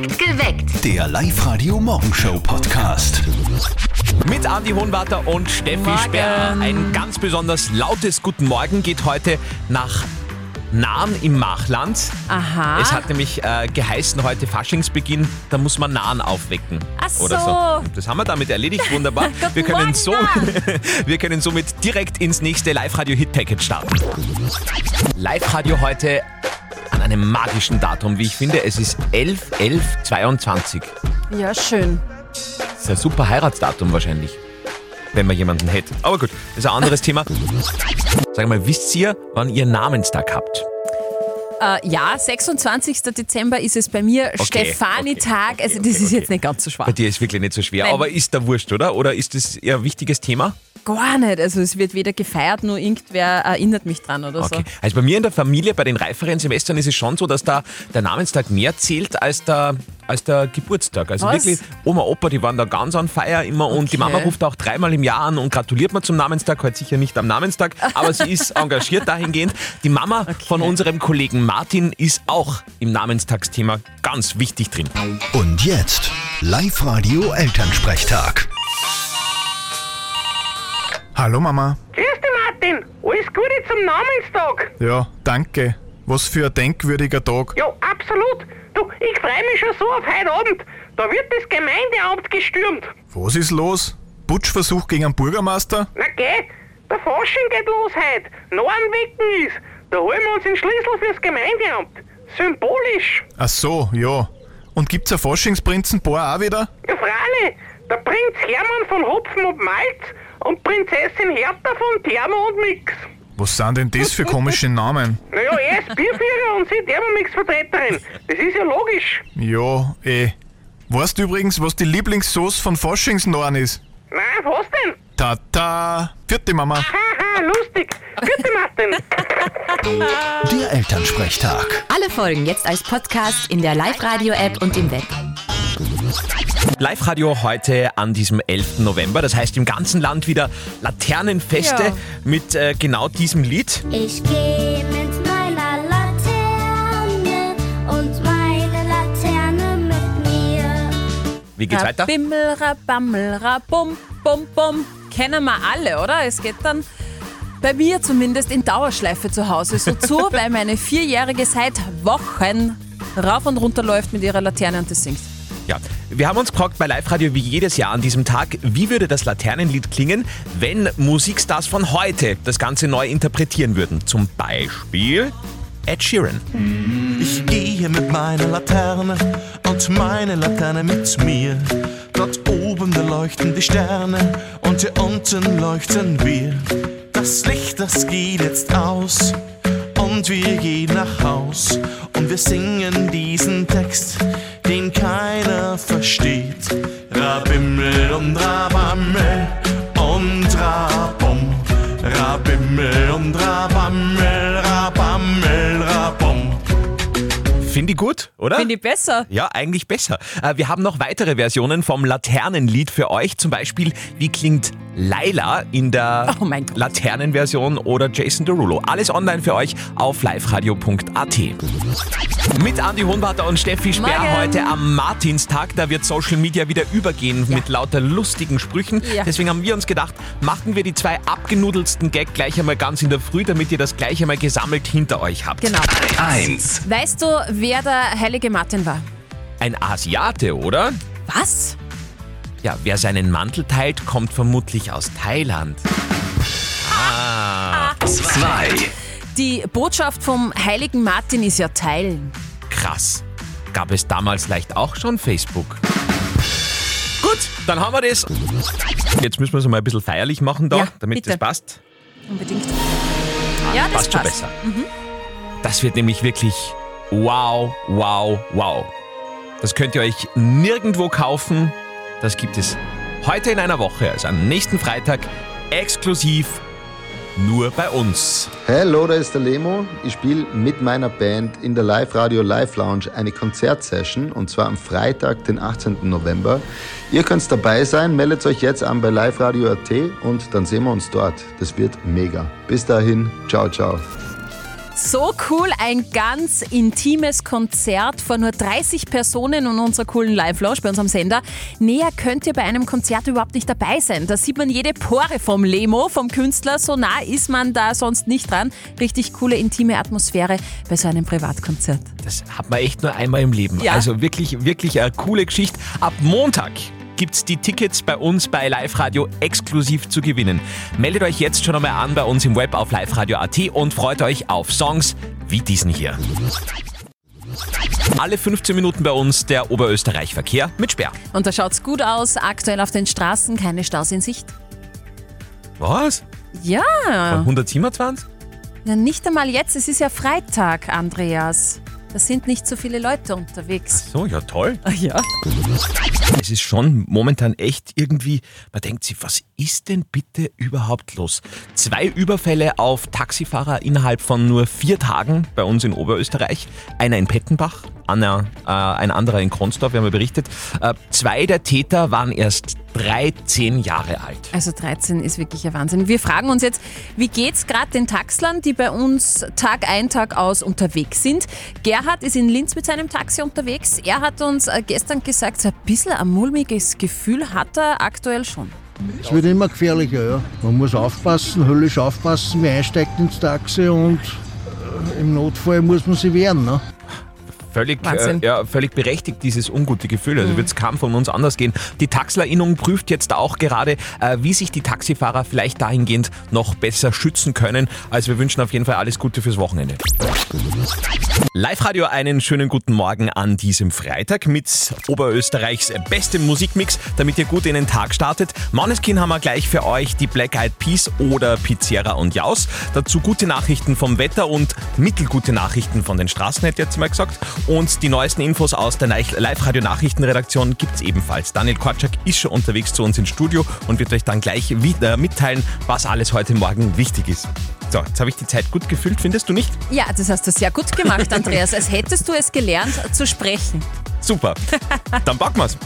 Geweckt. Der Live-Radio-Morgenshow-Podcast. Mit Andi Hohenwarter und Steffi Morgen. Sperr. Ein ganz besonders lautes Guten Morgen geht heute nach Nahen im Machland. Aha. Es hat nämlich äh, geheißen, heute Faschingsbeginn, da muss man Nahen aufwecken. Ach Oder so. so. Das haben wir damit erledigt, wunderbar. Wir, können Morgen, so, wir können somit direkt ins nächste Live-Radio-Hit-Package starten. Live-Radio heute einem magischen Datum, wie ich finde. Es ist 11 11 22. Ja, schön. Das ist ein super Heiratsdatum wahrscheinlich. Wenn man jemanden hätte. Aber gut, das ist ein anderes Thema. Sag mal, wisst ihr, wann ihr Namenstag habt? Äh, ja, 26. Dezember ist es bei mir Okay, Stefani-Tag. okay, also okay, das ist okay. jetzt nicht ganz so schwer. Bei dir ist wirklich nicht so schwer, Nein. aber ist da wurscht, oder? Oder ist das eher ein wichtiges Thema? Gar nicht. Also es wird weder gefeiert, nur irgendwer erinnert mich dran oder Okay. Also bei mir in der Familie, bei den reiferen Semestern ist es schon so, dass da der Namenstag mehr zählt als der, als der Geburtstag. Also Was? wirklich, Oma, Opa, die waren da ganz on fire immer und die Okay. Mama ruft auch dreimal im Jahr an und gratuliert mir zum Namenstag, heute sicher nicht am Namenstag, aber sie ist engagiert dahingehend. Die Mama von unserem Kollegen Martin ist auch im Namenstagsthema ganz wichtig drin. Und jetzt Live-Radio Elternsprechtag. Hallo Mama. Grüß dich, Martin. Alles Gute zum Namenstag. Ja, danke. Was für ein denkwürdiger Tag. Ja, absolut. Du, ich freue mich schon so auf heute Abend. Da wird das Gemeindeamt gestürmt. Was ist los? Putschversuch gegen einen Bürgermeister? Na geh, der Fasching geht los heute. Nornwecken ist. Da holen wir uns den Schlüssel fürs Gemeindeamt. Symbolisch. Ach so, ja. Und gibt's ein Faschingsprinzenpaar auch wieder? Ja, freilich. Der Prinz Hermann von Hopfen und Malz und Prinzessin Hertha von Thermo und Mix. Was sind denn das für komische Namen? Naja, er ist Bierführer und sie Thermomix-Vertreterin. Das ist ja logisch. Ja, eh. Weißt du übrigens, was die Lieblingssauce von Faschingsnorn ist? Nein, was denn? Tata. Vierte Mama. Haha, lustig. Bitte, Martin. Der Elternsprechtag. Alle Folgen jetzt als Podcast in der Live-Radio-App und im Web. Live-Radio heute an diesem 11. November. Das heißt im ganzen Land wieder Laternenfeste Ja. mit äh, genau diesem Lied. Ich gehe mit meiner Laterne und meine Laterne mit mir. Wie geht's weiter? Bimmel, rabammel, rabum, bum, bum. Kennen wir alle, oder? Es geht dann bei mir zumindest in Dauerschleife zu Hause so zu, weil meine Vierjährige seit Wochen rauf und runter läuft mit ihrer Laterne und das singt. Ja, wir haben uns gefragt bei Live-Radio wie jedes Jahr an diesem Tag, wie würde das Laternenlied klingen, wenn Musikstars von heute das Ganze neu interpretieren würden. Zum Beispiel Ed Sheeran. Ich gehe mit meiner Laterne und meine Laterne mit mir. Dort oben da leuchten die Sterne und hier unten leuchten wir. Das Licht, das geht jetzt aus und wir gehen nach Haus und wir singen diesen Text, versteht. Rabimmel und Rabammel und Rabum. Rabimmel und Rabammel, Finde ich gut, oder? Finde ich besser. Ja, eigentlich besser. Äh, Wir haben noch weitere Versionen vom Laternenlied für euch. Zum Beispiel, wie klingt Laila in der Oh. Laternenversion oder Jason Derulo. Alles online für euch auf liveradio.at. Mit Andi Hohenwarter und Steffi Sperr Morgen. heute am Martinstag. Da wird Social Media wieder übergehen mit lauter lustigen Sprüchen. Ja. Deswegen haben wir uns gedacht, machen wir die zwei abgenudelsten Gag gleich einmal ganz in der Früh, damit ihr das gleich einmal gesammelt hinter euch habt. Genau. 1. Weißt du, wer der heilige Martin war? Ein Asiate, oder? Was? Ja, wer seinen Mantel teilt, kommt vermutlich aus Thailand. Ah, 2. Die Botschaft vom heiligen Martin ist ja teilen. krass. Gab es damals leicht auch schon Facebook? Gut, dann haben wir das. Jetzt müssen wir es mal ein bisschen feierlich machen da, Ja, damit bitte. das passt. Unbedingt. Ja, das passt schon passt. besser. Das wird nämlich wirklich wow, wow, wow. Das könnt ihr euch nirgendwo kaufen. Das gibt es heute in einer Woche, also am nächsten Freitag, exklusiv nur bei uns. Hallo, da ist der Lemo. Ich spiele mit meiner Band in der Live Radio Live Lounge eine Konzertsession und zwar am Freitag, den 18. November. Ihr könnt dabei sein, meldet euch jetzt an bei liveradio.at und dann sehen wir uns dort. Das wird mega. Bis dahin, ciao, ciao. So cool, ein ganz intimes Konzert vor nur 30 Personen und unserer coolen Live-Lounge bei unserem Sender. Näher könnt ihr bei einem Konzert überhaupt nicht dabei sein. Da sieht man jede Pore vom Lemo, vom Künstler. So nah ist man da sonst nicht dran. Richtig coole, intime Atmosphäre bei so einem Privatkonzert. Das hat man echt nur einmal im Leben. Ja. Also wirklich, wirklich eine coole Geschichte. Ab Montag gibt's die Tickets bei uns bei Live Radio exklusiv zu gewinnen. Meldet euch jetzt schon einmal an bei uns im Web auf liveradio.at und freut euch auf Songs wie diesen hier. Alle 15 Minuten bei uns der Oberösterreich-Verkehr mit Sperr. Und da schaut's gut aus. Aktuell auf den Straßen keine Staus in Sicht. Was? Ja, 127? ja nicht einmal jetzt. Es ist ja Freitag, Andreas. Da sind nicht so viele Leute unterwegs. So, ja toll. Ja. Es ist schon momentan echt irgendwie, man denkt sich, was ist denn bitte überhaupt los? Zwei Überfälle auf Taxifahrer innerhalb von nur vier Tagen bei uns in Oberösterreich. Einer in Pettenbach, einer, äh, ein anderer in Kronsdorf, wir haben ja berichtet. Äh, zwei der Täter waren erst 13 Jahre alt. Also 13 ist wirklich ein Wahnsinn. Wir fragen uns jetzt, wie geht's gerade den Taxlern, die bei uns Tag ein, Tag aus unterwegs sind? Gerhard ist in Linz mit seinem Taxi unterwegs. Er hat uns äh, gestern gesagt, so ein bisschen ein mulmiges Gefühl hat er aktuell schon. Es wird immer gefährlicher, ja. Man muss aufpassen, höllisch aufpassen, wer einsteigt ins Taxi und äh, im Notfall muss man sich wehren. Ne? Völlig, äh, ja, völlig berechtigt, dieses ungute Gefühl. Also wird es kaum von uns anders gehen. Die Taxlerinnung prüft jetzt auch gerade, äh, wie sich die Taxifahrer vielleicht dahingehend noch besser schützen können. Also wir wünschen auf jeden Fall alles Gute fürs Wochenende. Live-Radio, einen schönen guten Morgen an diesem Freitag mit Oberösterreichs bestem Musikmix, damit ihr gut in den Tag startet. Måneskin haben wir gleich für euch die Black Eyed Peas oder Pizzera und Jaus. Dazu gute Nachrichten vom Wetter und mittelgute Nachrichten von den Straßen, hätte ich jetzt mal gesagt. Und die neuesten Infos aus der Live-Radio-Nachrichtenredaktion gibt's ebenfalls. Daniel Korczak ist schon unterwegs zu uns ins Studio und wird euch dann gleich wieder mitteilen, was alles heute Morgen wichtig ist. So, jetzt habe ich die Zeit gut gefüllt, findest du nicht? Ja, das hast du sehr gut gemacht, Andreas, als hättest du es gelernt zu sprechen. Super. Dann packen wir's.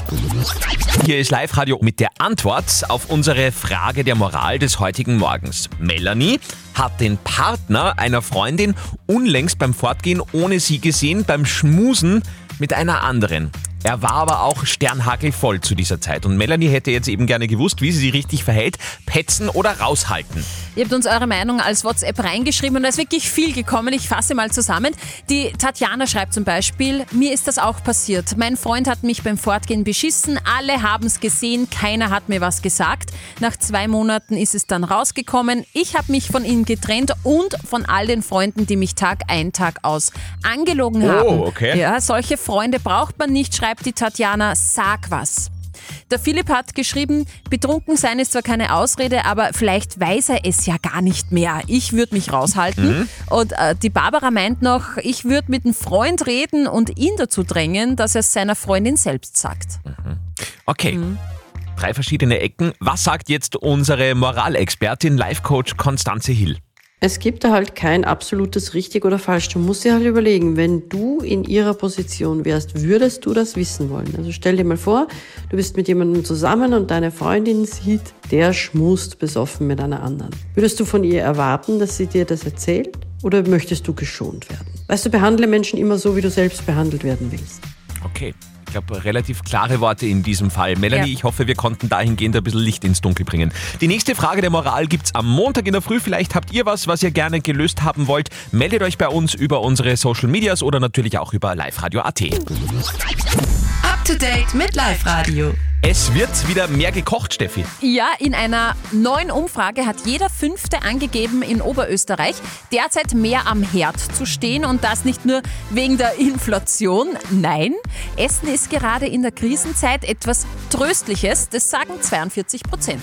Hier ist Live-Radio mit der Antwort auf unsere Frage der Moral des heutigen Morgens. Melanie hat den Partner einer Freundin unlängst beim Fortgehen ohne sie gesehen, beim Schmusen mit einer anderen. Er war aber auch sternhagelvoll zu dieser Zeit und Melanie hätte jetzt eben gerne gewusst, wie sie sich richtig verhält, petzen oder raushalten. Ihr habt uns eure Meinung als WhatsApp reingeschrieben und da ist wirklich viel gekommen. Ich fasse mal zusammen. Die Tatjana schreibt zum Beispiel, mir ist das auch passiert. Mein Freund hat mich beim Fortgehen beschissen, alle haben es gesehen, keiner hat mir was gesagt. Nach zwei Monaten ist es dann rausgekommen. Ich habe mich von ihm getrennt und von all den Freunden, die mich Tag ein, Tag aus angelogen Oh, haben. okay. Ja, solche Freunde braucht man nicht, schreibt die Tatjana. Sag was. Der Philipp hat geschrieben, betrunken sein ist zwar keine Ausrede, aber vielleicht weiß er es ja gar nicht mehr. Ich würde mich raushalten. Und äh, die Barbara meint noch, ich würde mit einem Freund reden und ihn dazu drängen, dass er es seiner Freundin selbst sagt. Okay. Drei verschiedene Ecken. Was sagt jetzt unsere Moralexpertin, Life-Coach Konstanze Hill? Es gibt da halt kein absolutes richtig oder falsch. Du musst dir halt überlegen, wenn du in ihrer Position wärst, würdest du das wissen wollen? Also stell dir mal vor, du bist mit jemandem zusammen und deine Freundin sieht, der schmust besoffen mit einer anderen. Würdest du von ihr erwarten, dass sie dir das erzählt? Oder möchtest du geschont werden? Weißt du, behandle Menschen immer so, wie du selbst behandelt werden willst. Okay. Ich glaube, relativ klare Worte in diesem Fall. Melanie, Ja. ich hoffe, wir konnten dahingehend ein bisschen Licht ins Dunkel bringen. Die nächste Frage der Moral gibt's am Montag in der Früh. Vielleicht habt ihr was, was ihr gerne gelöst haben wollt. Meldet euch bei uns über unsere Social Medias oder natürlich auch über liveradio.at. Up to date mit Live Radio. Es wird wieder mehr gekocht, Steffi. Ja, in einer neuen Umfrage hat jeder Fünfte angegeben, in Oberösterreich derzeit mehr am Herd zu stehen und das nicht nur wegen der Inflation. Nein, Essen ist gerade in der Krisenzeit etwas Tröstliches, das sagen 42 Prozent.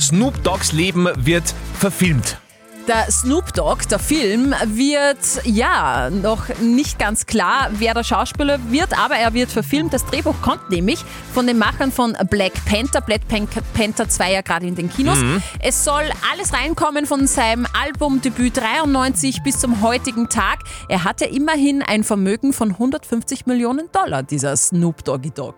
Snoop Dogs Leben wird verfilmt. Der Snoop Dogg, der Film, wird ja noch nicht ganz klar, wer der Schauspieler wird, aber er wird verfilmt. Das Drehbuch kommt nämlich von den Machern von Black Panther. Black Pan- Panther 2 ja gerade in den Kinos. Es soll alles reinkommen von seinem Albumdebüt 93 bis zum heutigen Tag. Er hat ja immerhin ein Vermögen von 150 Millionen Dollar, dieser Snoop Doggy Dogg.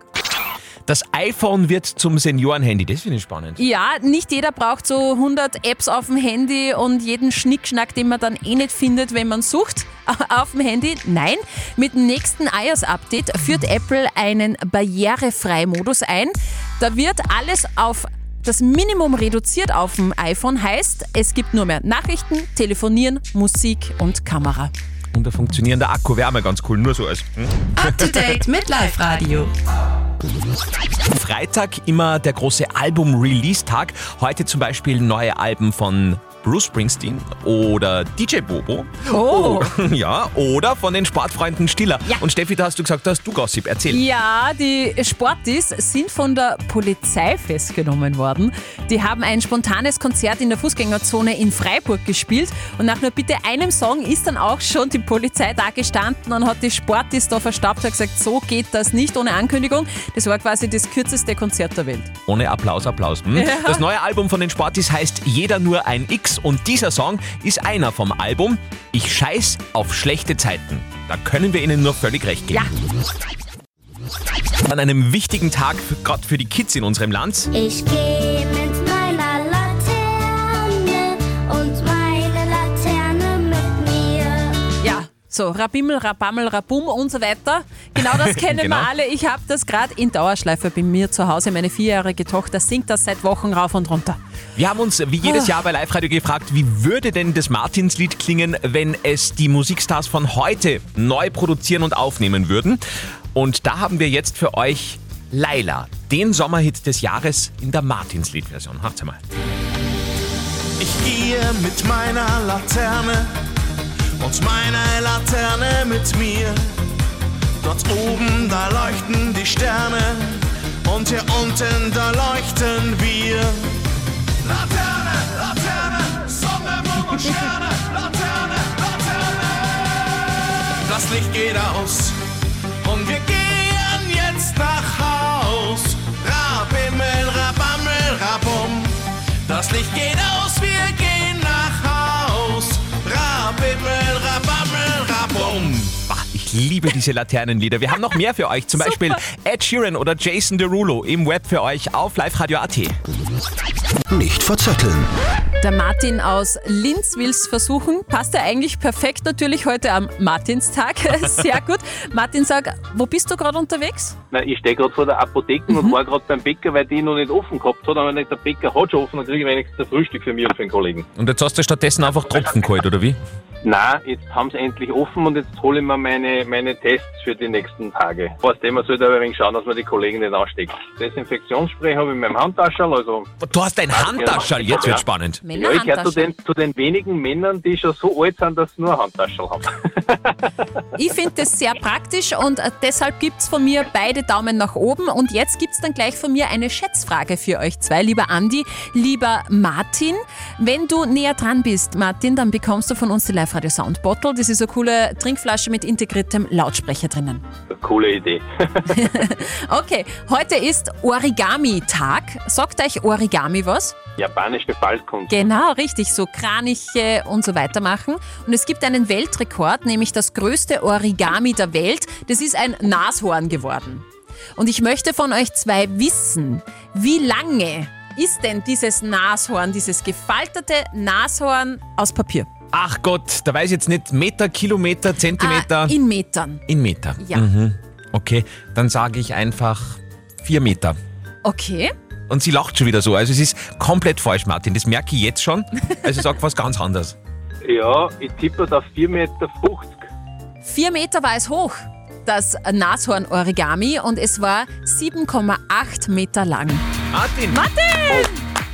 Das iPhone wird zum Seniorenhandy, das finde ich spannend. Ja, nicht jeder braucht so 100 Apps auf dem Handy und jeden Schnickschnack, den man dann eh nicht findet, wenn man sucht auf dem Handy. Nein, mit dem nächsten iOS-Update führt Apple einen Barrierefrei-Modus ein. Da wird alles auf das Minimum reduziert auf dem iPhone, heißt, es gibt nur mehr Nachrichten, Telefonieren, Musik und Kamera. Und ein funktionierender Akku wäre mal ganz cool, nur so als. Hm? Up to date mit Live Radio. Freitag immer der große Album-Release-Tag. Heute zum Beispiel neue Alben von Bruce Springsteen oder DJ Bobo. Oh. Ja, oder von den Sportfreunden Stiller. Ja. Und Steffi, da hast du gesagt, da hast du Gossip. Erzähl. Ja, die Sportis sind von der Polizei festgenommen worden. Die haben ein spontanes Konzert in der Fußgängerzone in Freiburg gespielt und nach nur bitte einem Song ist dann auch schon die Polizei da gestanden und hat die Sportis da verstaubt und gesagt, so geht das nicht ohne Ankündigung. Das war quasi das kürzeste Konzert der Welt. Ohne Applaus, Applaus. Hm? Ja. Das neue Album von den Sportis heißt Jeder nur ein X und dieser Song ist einer vom Album Ich scheiß auf schlechte Zeiten. Da können wir Ihnen nur völlig recht geben. An einem wichtigen Tag, gerade für die Kids in unserem Land. Ich geh so Rabimmel, Rabammel, Rabum und so weiter. Genau das kennen Genau. wir alle. Ich habe das gerade in Dauerschleife bei mir zu Hause. Meine vierjährige Tochter singt das seit Wochen rauf und runter. Wir haben uns wie jedes Jahr bei Live Radio gefragt, wie würde denn das Martinslied klingen, wenn es die Musikstars von heute neu produzieren und aufnehmen würden? Und da haben wir jetzt für euch Laila, den Sommerhit des Jahres in der Martinslied-Version. Hört's mal. Ich gehe mit meiner Laterne und meine Laterne mit mir. Dort oben, da leuchten die Sterne und hier unten, da leuchten wir. Laterne, Laterne, Sonne, Mond und Sterne, Laterne, Laterne. Das Licht geht aus liebe diese Laternenlieder. Wir haben noch mehr für euch, zum Beispiel Ed Sheeran oder Jason Derulo im Web für euch auf liveradio.at. Nicht verzetteln. Der Martin aus Linz will es versuchen. Passt ja eigentlich perfekt natürlich heute am Martinstag. Sehr gut. Martin, sag, wo bist du gerade unterwegs? Na, ich stehe gerade vor der Apotheke und war gerade beim Bäcker, weil die noch nicht offen gehabt hat. Aber wenn der Bäcker hat schon offen, dann kriege ich wenigstens ein Frühstück für mich und für den Kollegen. Und jetzt hast du stattdessen einfach Tropfen geholt, oder wie? Na, jetzt haben sie endlich offen und jetzt hole ich mir meine, meine Tests für die nächsten Tage. Fast immer sollte aber ein wenig schauen, dass man die Kollegen nicht ansteckt. Desinfektionsspray habe ich in meinem Handtaschel, also Du hast ein Handtaschel, jetzt Ja. wird spannend. ja, ich gehöre zu den, zu den wenigen Männern, die schon so alt sind, dass sie nur Handtaschel haben. Ich finde das sehr praktisch und äh, deshalb gibt es von mir beide Daumen nach oben. Und jetzt gibt es dann gleich von mir eine Schätzfrage für euch zwei, lieber Andi, lieber Martin. Wenn du näher dran bist, Martin, dann bekommst du von uns die Live-Radio Sound Bottle. Das ist eine coole Trinkflasche mit integriertem Lautsprecher drinnen. Coole Idee. Okay, heute ist Origami-Tag. Sagt euch Origami was? Japanische Faltkunst. Genau, richtig, so Kraniche und so weiter machen. Und es gibt einen Weltrekord, nämlich das größte Origami der Welt. Das ist ein Nashorn geworden. Und ich möchte von euch zwei wissen, wie lange ist denn dieses Nashorn, dieses gefaltete Nashorn aus Papier? Ach Gott, da weiß ich jetzt nicht Meter, Kilometer, Zentimeter. Ah, in Metern. in Meter. Ja. Mhm. Okay, dann sage ich einfach vier Meter. Okay. Und sie lacht schon wieder so. Also es ist komplett falsch, Martin. Das merke ich jetzt schon. Also sag was ganz anderes. Ja, ich tippe auf 4,50 Meter. Vier Meter war es hoch, das Nashorn-Origami, und es war 7,8 Meter lang. Martin! Martin!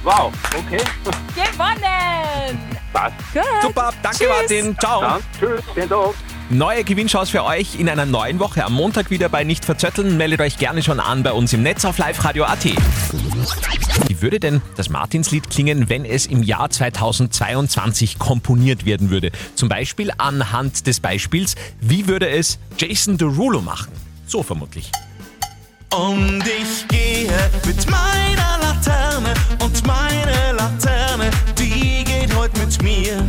Wow, okay. Gewonnen! Passt. Gut. Super, danke Tschüss. Martin. Ciao. Dann, tschüss, schönen Tag. Neue Gewinnchance für euch in einer neuen Woche. Am Montag wieder bei Nicht verzötteln. Meldet euch gerne schon an bei uns im Netz auf liveradio.at. Wie würde denn das Martinslied klingen, wenn es im Jahr 2022 komponiert werden würde? Zum Beispiel anhand des Beispiels, wie würde es Jason Derulo machen? So vermutlich. Und ich gehe mit meiner Laterne und meine Laterne, die mit mir.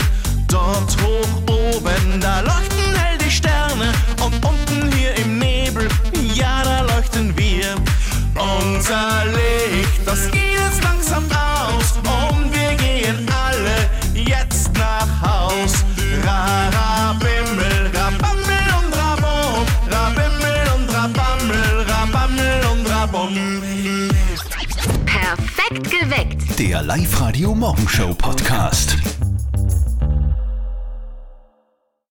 Dort hoch oben, da leuchten hell die Sterne und unten hier im Nebel, ja, da leuchten wir. Unser Licht, das geht jetzt langsam aus und wir gehen alle jetzt nach Haus. Ra, ra, bimmel, rabammel und rabom, rabimmel und rabammel, rabammel und rabom. Perfekt geweckt. Der Live-Radio Morgenshow Podcast.